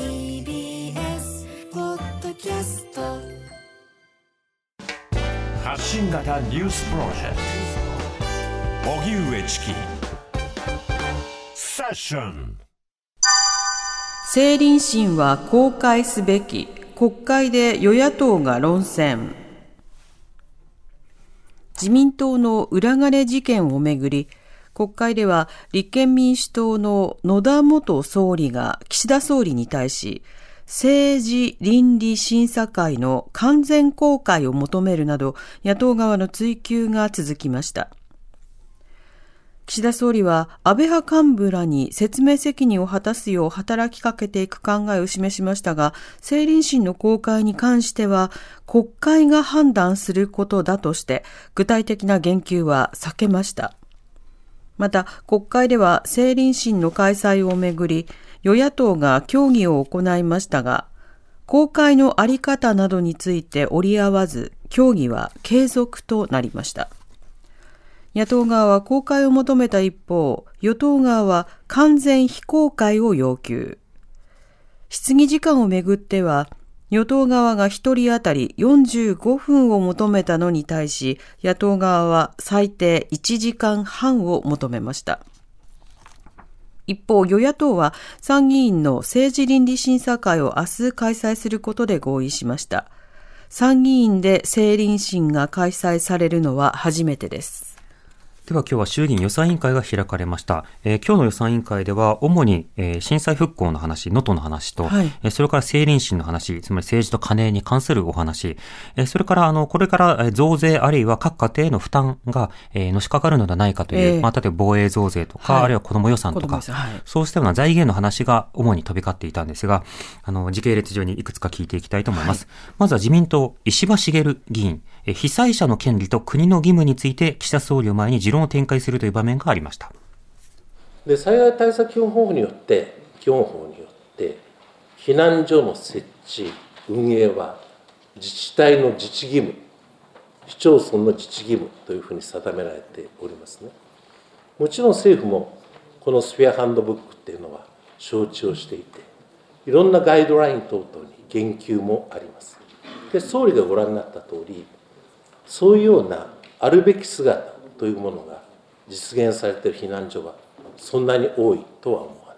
TBS ポッドキャスト。発信型ニュースプロジェクト。荻上チキ。セッション。政倫審は公開すべき国会で与野党が論戦。自民党の裏金事件をめぐり国会では立憲民主党の野田元総理が岸田総理に対し政治倫理審査会の完全公開を求めるなど野党側の追及が続きました。岸田総理は安倍派幹部らに説明責任を果たすよう働きかけていく考えを示しましたが、政倫審の公開に関しては国会が判断することだとして具体的な言及は避けました。また国会では政倫審の開催をめぐり与野党が協議を行いましたが、公開のあり方などについて折り合わず、協議は継続となりました。野党側は公開を求めた一方、与党側は完全非公開を要求。質疑時間をめぐっては、与党側が一人当たり45分を求めたのに対し、野党側は最低1時間半を求めました。一方、与野党は参議院の政治倫理審査会を明日開催することで合意しました。参議院で政倫審が開催されるのは初めてです。では今日は衆議院予算委員会が開かれました。えー今日の予算委員会では主に、えー震災復興の話、能登の話と、はい。えーそれから政倫審の話、つまり政治と金に関するお話、えーそれからあの、これからえー増税あるいは各家庭への負担が、えーのしかかるのではないかという、ええ。まあ、例えば防衛増税とか、はい。あるいは子ども予算とか、はい。そうしたような財源の話が主に飛び交っていたんですが、あの、時系列上にいくつか聞いていきたいと思います。まずは自民党、石破茂議員、え被災者の権利と国の義務について岸田総理を前に持論を展開するという場面がありました。で災害対策基本法によって基本法によって避難所の設置運営は自治体の自治義務市町村の自治義務というふうに定められておりますねもちろん政府もこのスフィアハンドブックっていうのは承知をしていていろんなガイドライン等々に言及もありますで総理がご覧になった通りそういうようなあるべき姿というものが実現されている避難所はそんなに多いとは思わない。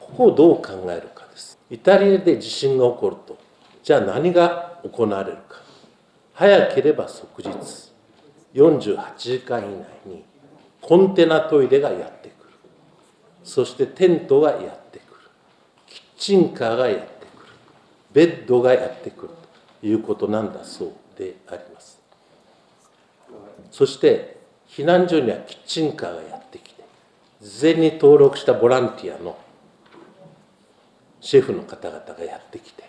ここをどう考えるかです。イタリアで地震が起こるとじゃあ何が行われるか。早ければ即日48時間以内にコンテナトイレがやってくる。そしてテントがやってくる。キッチンカーがやってくる。ベッドがやってくるということなんだそうであります。そして避難所にはキッチンカーがやってきて事前に登録したボランティアのシェフの方々がやってきて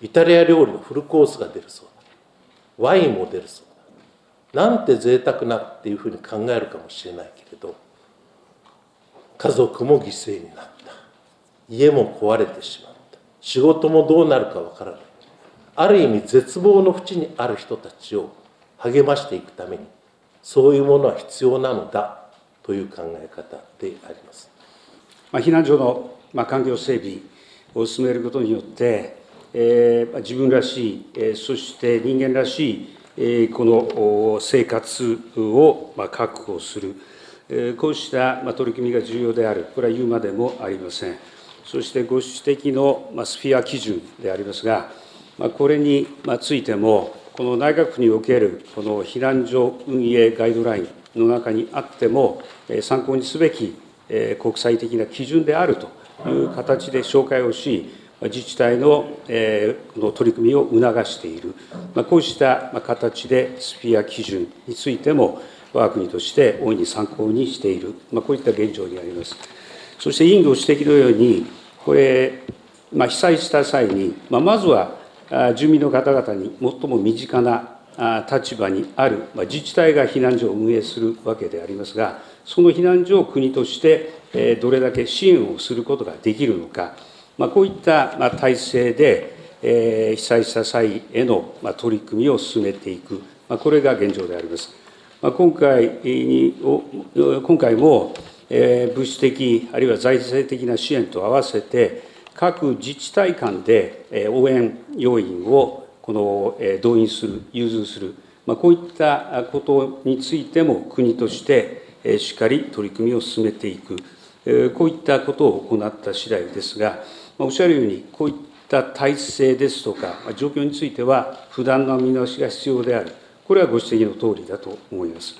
イタリア料理のフルコースが出るそうだワインも出るそうだなんて贅沢なっていうふうに考えるかもしれないけれど家族も犠牲になった家も壊れてしまった仕事もどうなるかわからないある意味絶望の淵にある人たちを励ましていくためにそういうものは必要なのだという考え方であります。まあ、避難所の、まあ、環境整備を進めることによって、えー自分らしい、えーそして人間らしい、えーこの生活を、まあ、確保する、えーこうした、まあ、取り組みが重要である、これは言うまでもありません。そしてご指摘の、まあ、スフィア基準でありますが、まあ、これにまあついても、この内閣府におけるこの避難所運営ガイドラインの中にあっても、参考にすべき国際的な基準であるという形で紹介をし、自治体のこの取り組みを促している、こうした形でスフィア基準についても、我が国として大いに参考にしている、こういった現状にあります。そして委員ご指摘のように、これ、まあ、被災した際に、まあ、まずは住民の方々に最も身近な立場にある、ま、自治体が避難所を運営するわけでありますが、その避難所を国として、えどれだけ支援をすることができるのか、ま、こういったま体制で、え被災した際へのま取り組みを進めていく、ま、これが現状であります。ま、今回に今回も、え物質的、あるいは財政的な支援と合わせて、各自治体間で応援要員をこの動員する、融通する、まあ、こういったことについても国としてしっかり取り組みを進めていく、こういったことを行った次第ですが、おっしゃるように、こういった体制ですとか、状況については、不断な見直しが必要である、これはご指摘の通りだと思います。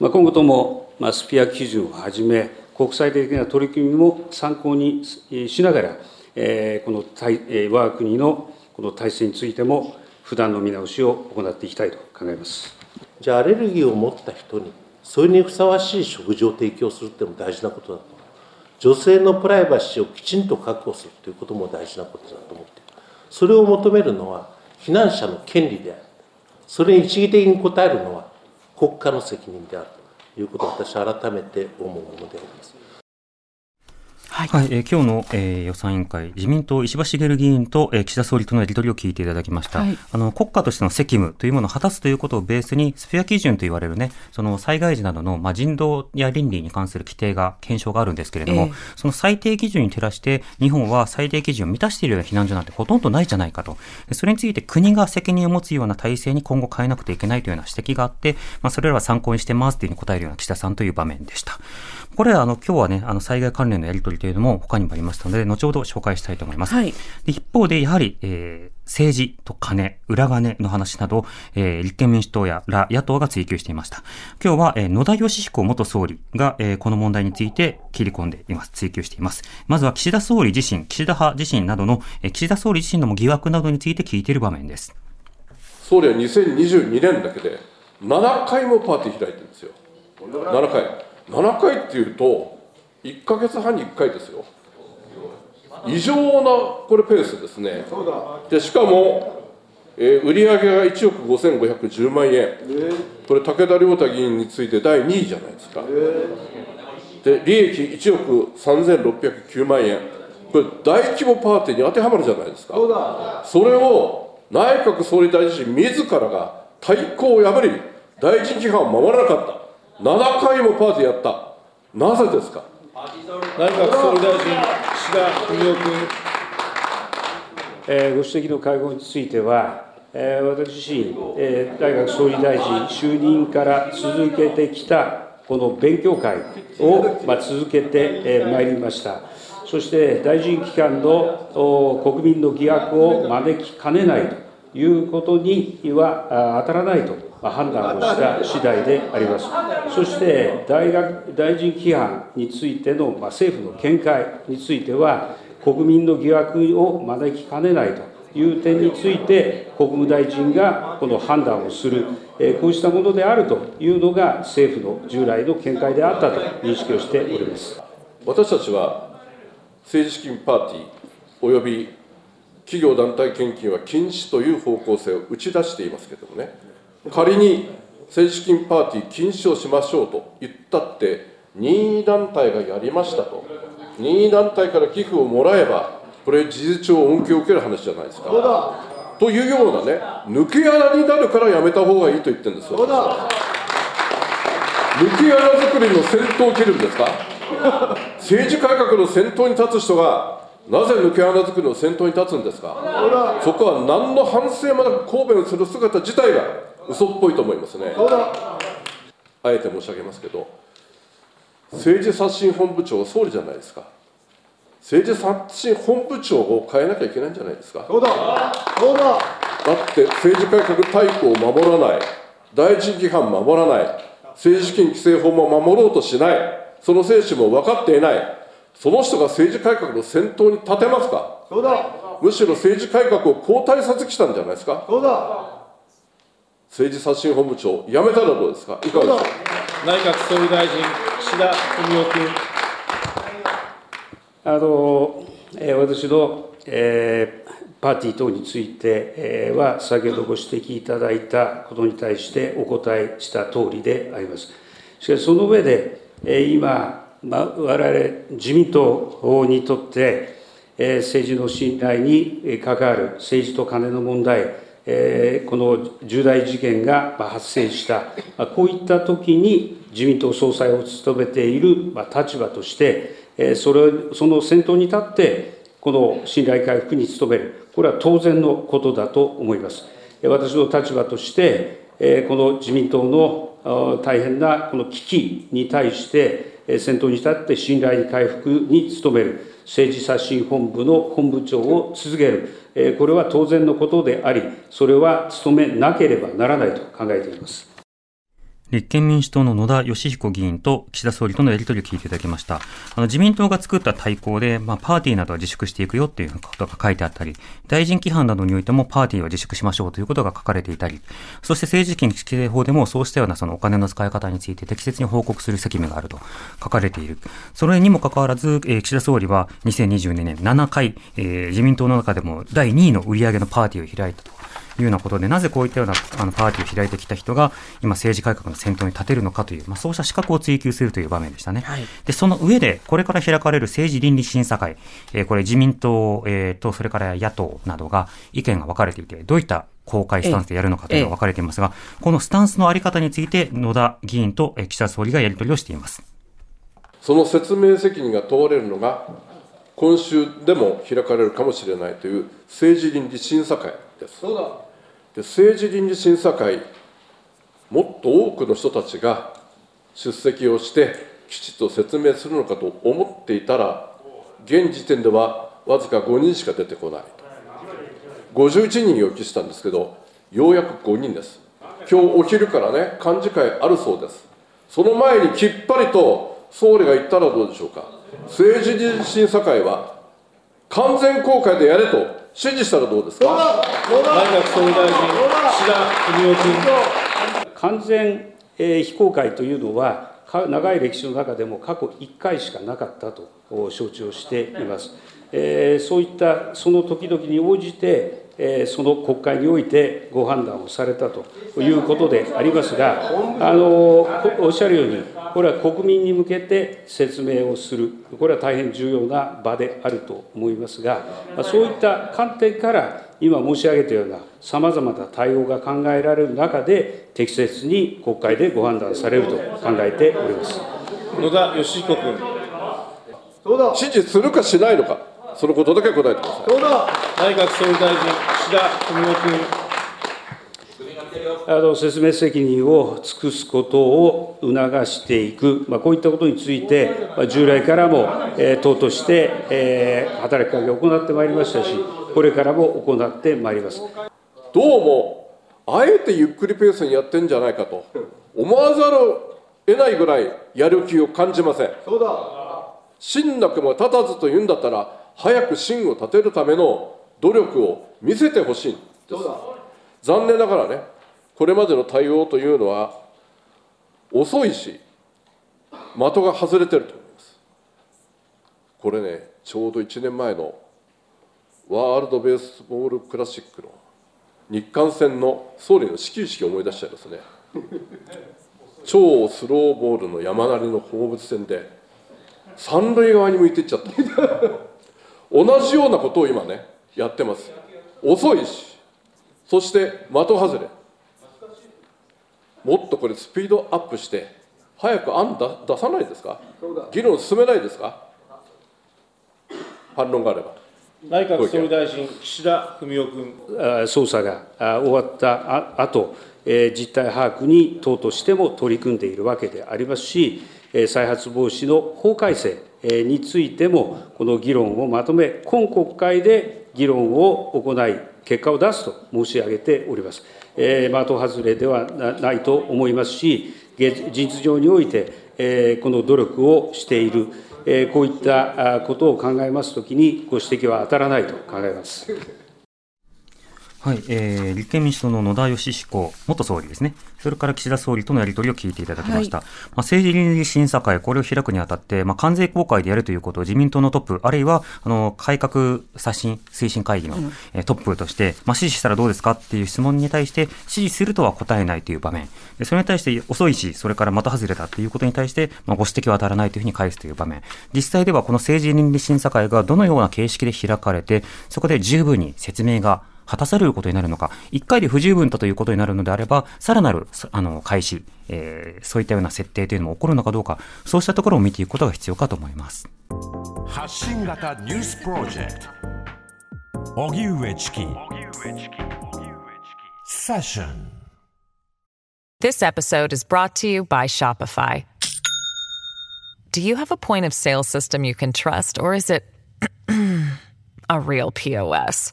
今後とも、スピア基準をはじめ、国際的な取り組みも参考にしながら、えこの体え我が国のこの体制についても、不断の見直しを行っていきたいと考えます。じゃあアレルギーを持った人にそれにふさわしい食事を提供するっていうのも大事なことだと女性のプライバシーをきちんと確保するということも大事なことだと思っている。それを求めるのは避難者の権利である。それに一義的に応えるのは国家の責任であるということを私は改めて思うものであります。はい。はい、えー今日の、えー予算委員会、自民党石破茂議員と、えー岸田総理とのやり取りを聞いていただきました。はいあの、国家としての責務というものを果たすということをベースに、スフェア基準と言われるね、その災害時などの、まあ、人道や倫理に関する規定が、検証があるんですけれども、ええその最低基準に照らして、日本は最低基準を満たしているような避難所なんてほとんどないじゃないかと。でそれについて国が責任を持つような体制に今後変えなくてはいけないというような指摘があって、まあ、それらは参考にしてますというふうに答えるような岸田さんという場面でした。これはあの今日はね、あの災害関連のやり取りというのも他にもありましたので、後ほど紹介したいと思います。はいで一方で、やはり、えー政治と金、裏金の話など、えー立憲民主党やら野党が追及していました。今日は、えー野田義彦元総理が、えーこの問題について切り込んでいます。追及しています。まずは岸田総理自身、岸田派自身などの、えー岸田総理自身の疑惑などについて聞いている場面です。総理は2022年だけで7回もパーティー開いてるんですよ7回7回っていうと1か月半に1回ですよ。異常なこれペースですね。でしかも、えー売上が1億5510万円。これ武田良太議員について第2位じゃないですか。で利益1億3609万円。これ大規模パーティーに当てはまるじゃないですか。それを内閣総理大臣自らが対抗を破り大臣規範を守らなかった。7回もパーティーやったなぜですか？内閣総理大臣、岸田文雄君。えーご指摘の会合については、えー私自身、えー内閣総理大臣就任から続けてきたこの勉強会を、まあ、続けてえーまいりました。そして大臣機関のお国民の疑惑を招きかねないということにはあ当たらないと判断をした次第であります。そして大学大臣規範についてのまあ政府の見解については、国民の疑惑を招きかねないという点について、国務大臣がこの判断をする、えこうしたものであるというのが政府の従来の見解であったと認識をしております。私たちは政治資金パーティーおよび企業団体献金は禁止という方向性を打ち出していますけれどもね。仮に政治資金パーティー禁止をしましょうと言ったって任意団体がやりましたと。任意団体から寄付をもらえばこれ事実上恩恵を受ける話じゃないですか。というようなね抜け穴になるからやめた方がいいと言ってるんですよ。抜け穴作りの先頭を切るんですか？政治改革の先頭に立つ人がなぜ抜け穴作りの先頭に立つんですか？そこは何の反省もなく抗弁する姿自体が嘘っぽいと思いますね。あえて申し上げますけど政治刷新本部長は総理じゃないですか。政治刷新本部長を変えなきゃいけないんじゃないですか。そうだそうだだって政治改革大綱を守らない、大臣規範守らない、政治資金規正法も守ろうとしない、その精神も分かっていない、その人が政治改革の先頭に立てますか、そうだむしろ政治改革を後退させてきたんじゃないですか、そうだ政治刷新本部長、辞めたらどうですか、いかがですか？内閣総理大臣、岸田文雄君。あの、えー私のえーパーティー等については、先ほどご指摘いただいたことに対してお答えした通りであります。しかし、その上で、今、われわれ自民党にとって、政治の信頼に関わる政治とカネの問題、この重大事件が発生した、こういったときに自民党総裁を務めている立場として、それその先頭に立って、この信頼回復に努める、これは当然のことだと思います。私の立場として、この自民党の大変なこの危機に対して、先頭に立って信頼回復に努める、政治刷新本部の本部長を続ける、これは当然のことであり、それは努めなければならないと考えています。立憲民主党の野田義彦議員と岸田総理とのやり取りを聞いていただきました。あの自民党が作った対抗で、まあ、パーティーなどは自粛していくよっていうことが書いてあったり、大臣規範などにおいてもパーティーは自粛しましょうということが書かれていたり、そして政治資金規正法でもそうしたようなそのお金の使い方について適切に報告する責務があると書かれている。それにもかかわらず、えー、岸田総理は2022年7回、えー、自民党の中でも第2位の売り上げのパーティーを開いたと。いうようなことで、なぜこういったようなあのパーティーを開いてきた人が、今、政治改革の先頭に立てるのかという、まあ、そうした資格を追求するという場面でしたね。はい、で、その上で、これから開かれる政治倫理審査会、えー、これ自民党、えー、と、それから野党などが意見が分かれていて、どういった公開スタンスでやるのかというのが分かれていますが、このスタンスのあり方について、野田議員と岸田総理がやり取りをしています。その説明責任が問われるのが、今週でも開かれるかもしれないという政治倫理審査会です。で政治倫理審査会、もっと多くの人たちが出席をして、きちっと説明するのかと思っていたら、現時点ではわずか5人しか出てこないと。51人予期したんですけど、ようやく5人です。今日お昼からね、幹事会あるそうです。その前にきっぱりと総理が言ったらどうでしょうか。政治審査会は完全公開でやれと指示したらどうですか？内閣総理大臣、岸田文雄君。完全、えー、非公開というのは、長い歴史の中でも過去1回しかなかったと承知をしています。えー、そういったその時々に応じて、その国会においてご判断をされたということでありますが、あのおっしゃるように、これは国民に向けて説明をする、これは大変重要な場であると思いますが、そういった観点から、今申し上げたようなさまざまな対応が考えられる中で、適切に国会でご判断されると考えております野田義彦君。指示するかしないのか。そのことだけ答えてください。内閣総理大臣、岸田文雄君。あの説明責任を尽くすことを促していく、まあ、こういったことについて、まあ、従来からも、えー、党として、えー、働きかけを行ってまいりましたし、これからも行ってまいりますどうも、あえてゆっくりペースにやってんじゃないかと思わざるを得ないぐらいやる気を感じません。そうだ真なくも立たずというんだったら、早く芯を立てるための努力を見せてほしいんです。残念ながらねこれまでの対応というのは遅いし的が外れてると思います。これねちょうど1年前のワールド・ベースボール・クラシックの日韓戦の総理の始球式を思い出しちゃいますね。超スローボールの山なりの放物線で三塁側に向いていっちゃった。同じようなことを今ねやってます。遅いしそして的外れ。もっとこれスピードアップして早く案出さないですか？議論進めないですか？反論があれば。内閣総理大臣岸田文雄君。捜査が終わったあと実態把握に党としても取り組んでいるわけでありますし再発防止の法改正についても、この議論をまとめ、今国会で議論を行い、結果を出すと申し上げております。えー、的外れではないと思いますし、実上において、えー、この努力をしている、えー、こういったことを考えますときに、ご指摘は当たらないと考えます。はい、えー、立憲民主党の野田義彦元総理ですね。それから岸田総理とのやり取りを聞いていただきました。まあ、政治倫理審査会、これを開くにあたって、まあ、関税公開でやるということを自民党のトップ、あるいは、あの、改革刷新推進会議の、えートップとして、まあ、支持したらどうですかっていう質問に対して、支持するとは答えないという場面。でそれに対して遅いし、それから的外れだっていうことに対して、まあ、ご指摘は当たらないというふうに返すという場面。実際ではこの政治倫理審査会がどのような形式で開かれて、そこで十分に説明が果たされることになるのか、一回で不十分だということになるのであれば、さらなる、さあの、開始、えーそういったような設定というのも起こるのかどうか、そうしたところを見ていくことが必要かと思います。発信型ニュースプロジェクト荻上チキセッション This episode is brought to you by Shopify. Do you have a point of sale system you can trust, or is it a real POS?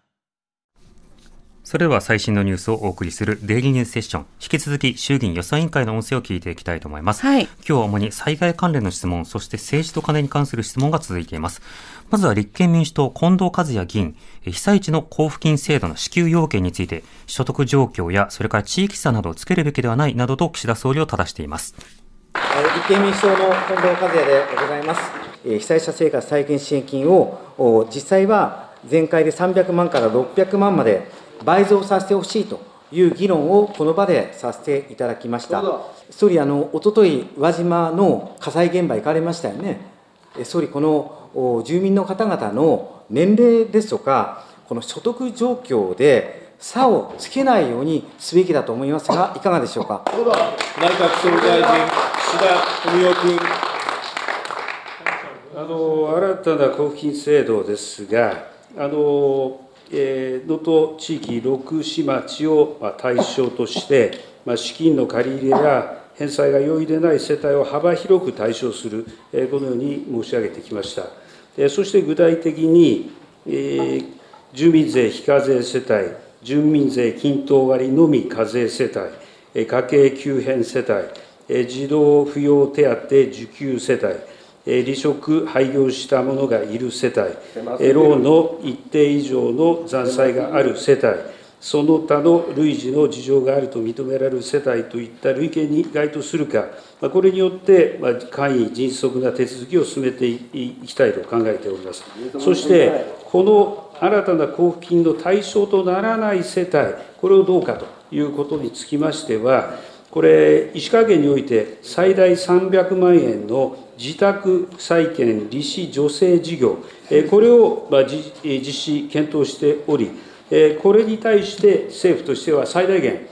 それでは最新のニュースをお送りするデイリーニュースセッション。引き続き衆議院予算委員会の音声を聞いていきたいと思います。はい今日は主に災害関連の質問、そして政治と金に関する質問が続いています。まずは立憲民主党近藤和也議員、え被災地の交付金制度の支給要件について、所得状況やそれから地域差などをつけるべきではないなどと岸田総理を正しています。えー立憲民主党の近藤和也でございます。えー被災者生活再建支援金をお実際は前回で300万から600万まで倍増させてほしいという議論をこの場でさせていただきました。総理、あの一昨日宇和島の火災現場行かれましたよね。えー総理、このお住民の方々の年齢ですとか、この所得状況で差をつけないようにすべきだと思いますが、いかがでしょうか？内閣総理大臣、岸田文雄君。あの新たな交付金制度ですが、あのえー能登地域六市町を対象として、資金の借り入れや返済が容易でない世帯を幅広く対象する、このように申し上げてきました。そして具体的に、住民税非課税世帯、住民税均等割のみ課税世帯、家計急変世帯、児童扶養手当受給世帯、離職、廃業した者がいる世帯、えーローンの一定以上の残債がある世帯、その他の類似の事情があると認められる世帯といった類型に該当するか、まあこれによって、まあ簡易、迅速な手続きを進めていきたいと考えております。そして、この新たな交付金の対象とならない世帯、これをどうかということにつきましては、これ、石川県において最大300万円の自宅再建利子助成事業、これを実施、検討しており、これに対して政府としては最大限、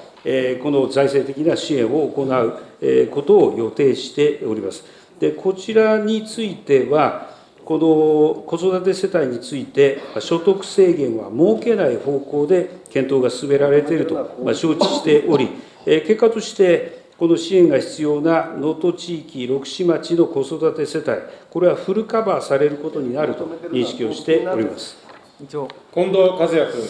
この財政的な支援を行うことを予定しております。で、こちらについては、この子育て世帯について、所得制限は設けない方向で検討が進められていると承知しており、結果として、この支援が必要な能登地域六市町の子育て世帯、これはフルカバーされることになると認識をしております。以上近藤和也君。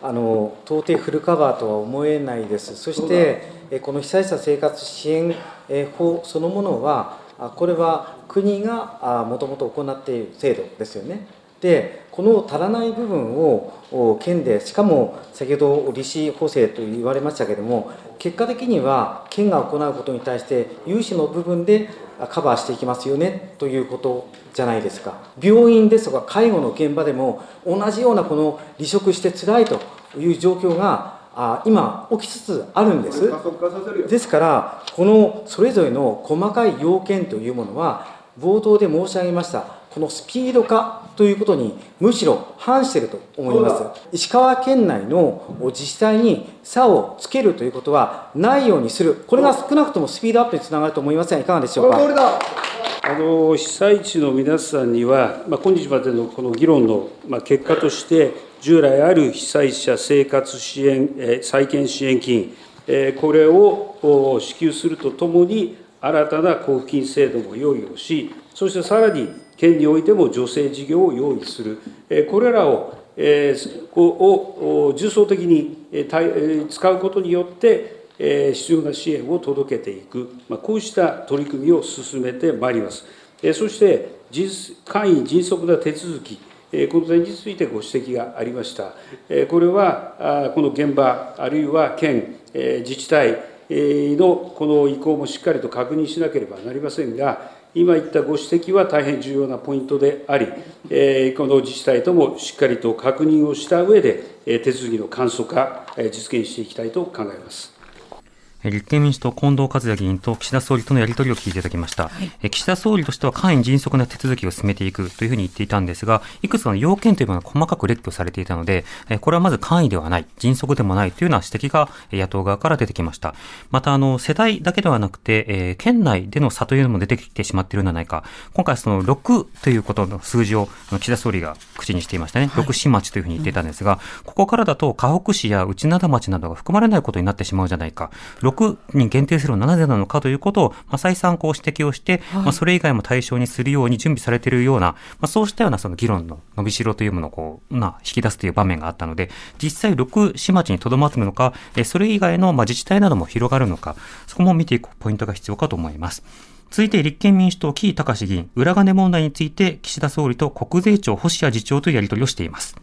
あの到底フルカバーとは思えないです、そしてえこの被災者生活支援え法そのものは、あこれは国がもともと行っている制度ですよね。でこの足らない部分をお県でしかも先ほど利子補正と言われましたけれども結果的には県が行うことに対して融資の部分であカバーしていきますよねということじゃないですか病院ですとか介護の現場でも同じようなこの離職して辛いという状況があ今起きつつあるんです。ですからこのそれぞれの細かい要件というものは冒頭で申し上げましたこのスピード化ということにむしろ反していると思います。石川県内の自治体に差をつけるということはないようにする。これが少なくともスピードアップにつながると思いますがいかがでしょうか？あの被災地の皆さんには、まあ、今日までのこの議論の、まあ、結果として、従来ある被災者生活支援、えー再建支援金、えーこれをお支給するとともに、新たな交付金制度も用意をし、そしてさらに県においても助成事業を用意する、これらをを重層的に使うことによって、必要な支援を届けていく、こうした取り組みを進めてまいります。そして、簡易迅速な手続き、この点についてご指摘がありました。これは、この現場、あるいは県、自治体のこの意向もしっかりと確認しなければなりませんが、今言ったご指摘は大変重要なポイントであり、この自治体ともしっかりと確認をした上で、手続きの簡素化、実現していきたいと考えます。立憲民主党、近藤和也議員と岸田総理とのやり取りを聞いていただきました。はい、岸田総理としては、簡易迅速な手続きを進めていくというふうに言っていたんですが、いくつかの要件というものが細かく列挙されていたので、これはまず簡易ではない、迅速でもないというような指摘が野党側から出てきました。また、あの、世代だけではなくて、えー、県内での差というのも出てきてしまっているのではないか。今回、その6ということの数字を岸田総理が口にしていましたね。はい、6市町というふうに言っていたんですが、ここからだと、河北市や内灘町などが含まれないことになってしまうじゃないか。6に限定するのはなぜなのかということを、まあ、再三こう指摘をして、はい、まあ、それ以外も対象にするように準備されているような、まあ、そうしたようなその議論の伸びしろというものをこう、まあ、引き出すという場面があったので、実際6市町にとどまるのか、えそれ以外のまあ自治体なども広がるのか、そこも見ていくポイントが必要かと思います。続いて立憲民主党、木井隆議員、裏金問題について岸田総理と国税庁、星谷次長というやり取りをしています。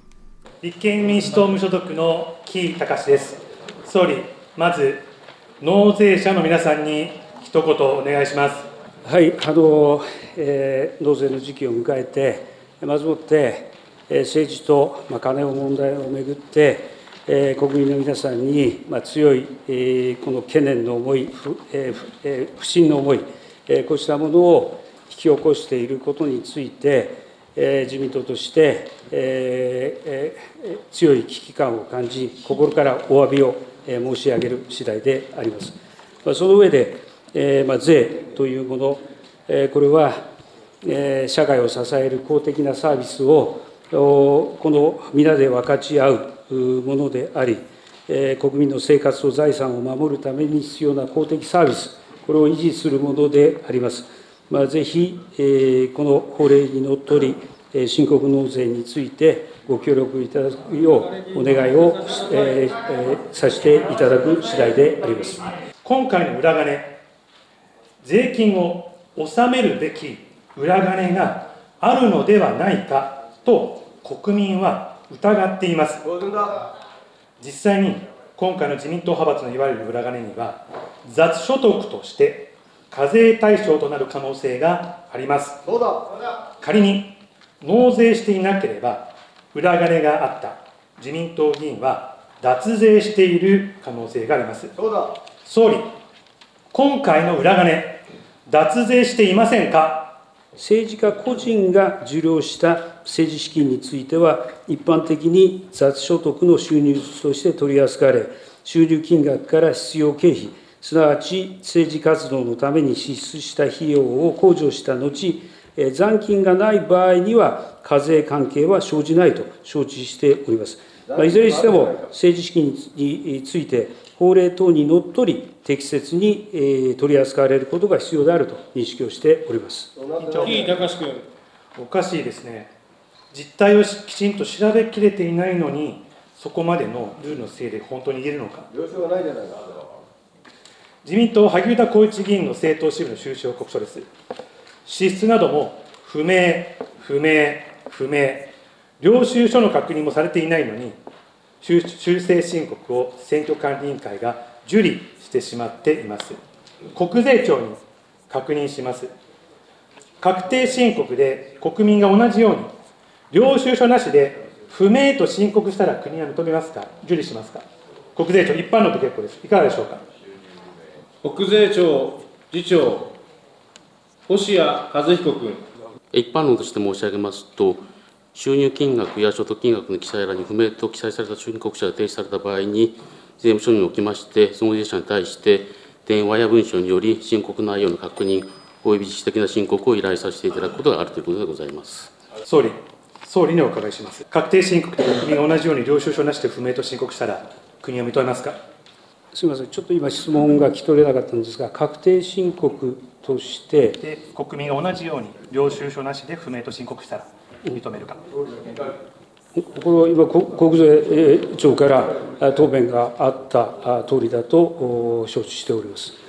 立憲民主党無所属の木井隆です。総理、まず納税者の皆さんに一言お願いします。はい、あの、えー、納税の時期を迎えて、まずもって、えー、政治と、まあ、金を問題をめぐって、えー、国民の皆さんに、まあ、強い、えー、この懸念の思い、不,、えーえー、不信の思い、えー、こうしたものを引き起こしていることについて、えー、自民党として、えーえー、強い危機感を感じ、心からお詫びを申し上げる次第であります。その上で、えま税というもの、えこれはえ社会を支える公的なサービスをこの皆で分かち合うものであり、え国民の生活と財産を守るために必要な公的サービス、これを維持するものであります。まあ、ぜひ、この法令にのっとり、申告納税についてご協力いただくようお願いを、えー、させていただく次第であります。今回の裏金税金を納めるべき裏金があるのではないかと国民は疑っています。実際に今回の自民党派閥のいわゆる裏金には雑所得として課税対象となる可能性があります。仮に納税していなければ裏金があった。自民党議員は脱税している可能性があります。総理今回の裏金脱税していませんか？政治家個人が受領した政治資金については一般的に雑所得の収入として取り扱われ収入金額から必要経費すなわち政治活動のために支出した費用を控除した後残金がない場合には、課税関係は生じないと承知しております。いずれにしても、政治資金について、法令等にのっとり、適切に取り扱われることが必要であると認識をしております。井伊隆君、おかしいですね。実態をきちんと調べきれていないのに、そこまでのルールのせいで本当に言えるのか。自民党、萩生田光一議員の政党支部の収支報告書です。支出なども不明、不明、不明、領収書の確認もされていないのに、修正申告を選挙管理委員会が受理してしまっています。国税庁に確認します。確定申告で国民が同じように、領収書なしで不明と申告したら国は認めますか、受理しますか？国税庁、一般論で結構です。いかがでしょうか？国税庁次長星谷和彦君。一般論として申し上げますと、収入金額や所得金額の記載欄に不明と記載された申告者が提出された場合に、税務署におきまして、その税者に対して、電話や文書により申告内容の確認、および自主的な申告を依頼させていただくことがあるということでございます総理、総理にお伺いします。確定申告と国民が同じように領収書なしで不明と申告したら、国は認めますか？すみません、ちょっと今、質問が聞き取れなかったんですが、確定申告としてで国民が同じように領収書なしで不明と申告したら認めるか。これは今、国税庁から答弁があった通りだと承知しております。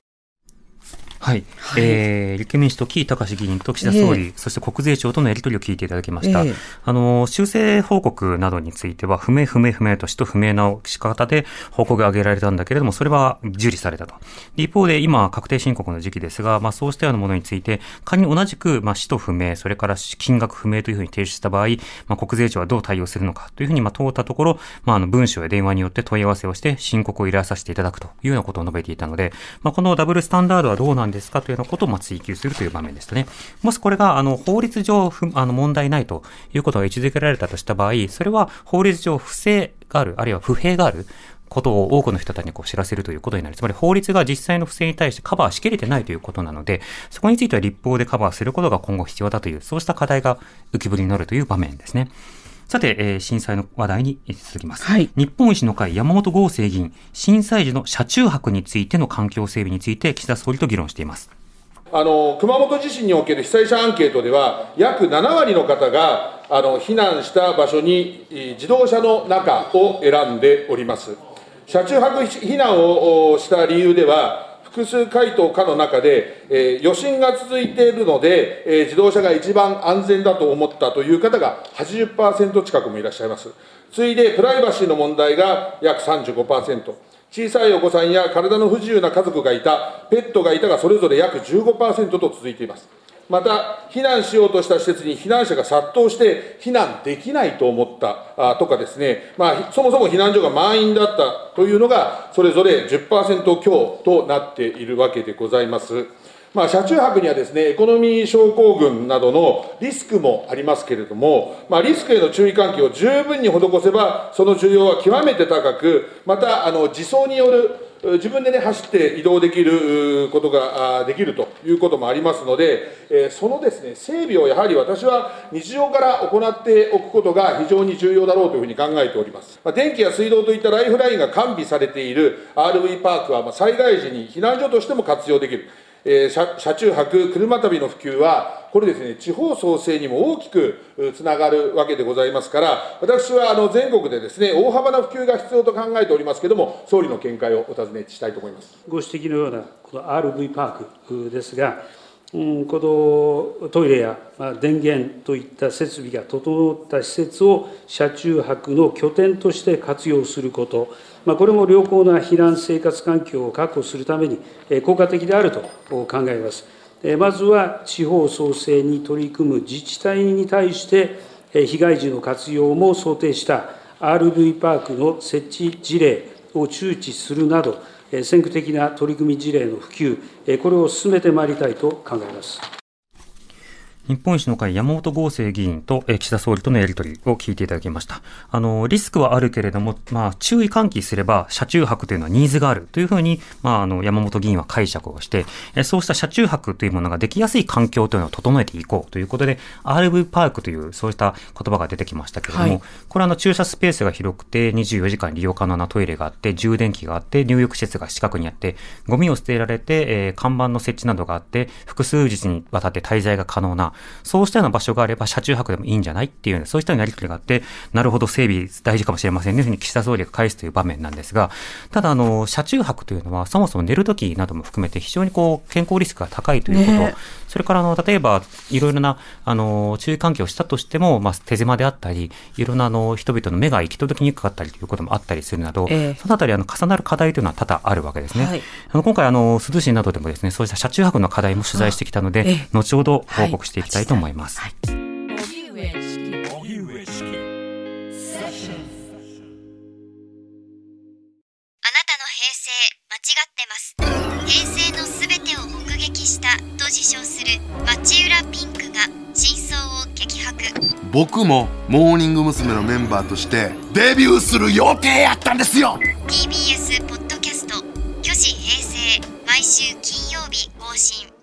はい、はい、えー、立憲民主党、木井隆議員と岸田総理、えー、そして国税庁とのやり取りを聞いていただきました。えー、あの修正報告などについては、不明、不明、不明としと不明な仕方で報告が挙げられたんだけれども、それは受理されたと。一方で、今、確定申告の時期ですが、まあ、そうしたようなものについて、仮に同じく、まあ、使途不明、それから金額不明というふうに提出した場合、まあ、国税庁はどう対応するのかというふうに、まあ、問うたところ、まあ、あの文書や電話によって問い合わせをして、申告を依頼させていただくというようなことを述べていたので、まあ、このダブルスタンダードはどうなんですかというようなことをま追及するという場面でしたね。もしこれがあの法律上あの問題ないということが位置づけられたとした場合、それは法律上不正がある、あるいは不平がある。ことを多くの人たちにこう知らせるということになる。つまり法律が実際の不正に対してカバーしきれてないということなので、そこについては立法でカバーすることが今後必要だという、そうした課題が浮き彫りになるという場面ですね。さて、えー、震災の話題に続きます。はい、日本維新の会山本剛正議員、震災時の車中泊についての環境整備について岸田総理と議論しています。あの熊本地震における被災者アンケートでは、約7割の方があの避難した場所に自動車の中を選んでおります。車中泊避難をした理由では、複数回答かの中で、えー、余震が続いているので、えー、自動車が一番安全だと思ったという方が80%近くもいらっしゃいます。次いで、プライバシーの問題が約35%。小さいお子さんや体の不自由な家族がいた、ペットがいたがそれぞれ約15%と続いています。また、避難しようとした施設に避難者が殺到して避難できないと思ったとかですね、まあ、そもそも避難所が満員だったというのが、それぞれ10%強となっているわけでございます。まあ、車中泊にはですね、エコノミー症候群などのリスクもありますけれども、まあ、リスクへの注意喚起を十分に施せば、その需要は極めて高く、また、あの、自走による自分でね、走って移動できることができるということもありますので、そのですね、整備をやはり私は日常から行っておくことが非常に重要だろうというふうに考えております。ま電気や水道といったライフラインが完備されている RV パークは、ま災害時に避難所としても活用できる。えー、車車中泊、車旅の普及は、これですね、地方創生にも大きくつながるわけでございますから、私はあの全国でですね、大幅な普及が必要と考えておりますけれども、総理の見解をお尋ねしたいと思います。ご指摘のような、この RV パークですが、うん、このトイレや、まあ、電源といった設備が整った施設を車中泊の拠点として活用すること、まあ、これも良好な避難生活環境を確保するために効果的であると考えます。まずは地方創生に取り組む自治体に対して、被害時の活用も想定した RV パークの設置事例を周知するなど、先駆的な取り組み事例の普及、これを進めてまいりたいと考えます。日本維新の会山本剛正議員と岸田総理とのやり取りを聞いていただきました。あの、リスクはあるけれども、まあ、注意喚起すれば、車中泊というのはニーズがあるというふうに、まあ、あの、山本議員は解釈をして、そうした車中泊というものができやすい環境というのを整えていこうということで、RV パークという、そうした言葉が出てきましたけれども、はい、これはあの、駐車スペースが広くて、24時間利用可能なトイレがあって、充電器があって、入浴施設が近くにあって、ゴミを捨てられて、えー、看板の設置などがあって、複数日にわたって滞在が可能な、そうしたような場所があれば車中泊でもいいんじゃないっていう、そうしたようなやり取りがあって、なるほど整備大事かもしれませんね、というふうに岸田総理が返すという場面なんですが、ただ、あの、車中泊というのは、そもそも寝るときなども含めて非常にこう、健康リスクが高いということ、ね、それから、あの、例えば、いろいろな、あの、注意喚起をしたとしても、まあ、手狭であったり、いろんな、あの、人々の目が行き届きにくかったりということもあったりするなど、えー、そのあたり、あの、重なる課題というのは多々あるわけですね。はい、あの今回、あの、珠洲市などでもですね、そうした車中泊の課題も取材してきたので、えー、後ほど報告していきたいと思います。はい。はい平成のす。べてを目撃したと自称する町浦ピンクが真相を激白。僕もモーニング娘。のメンバーとしてデビューする予定やったんですよ。TBS ポッドキャスト「巨子平成」毎週金曜日更新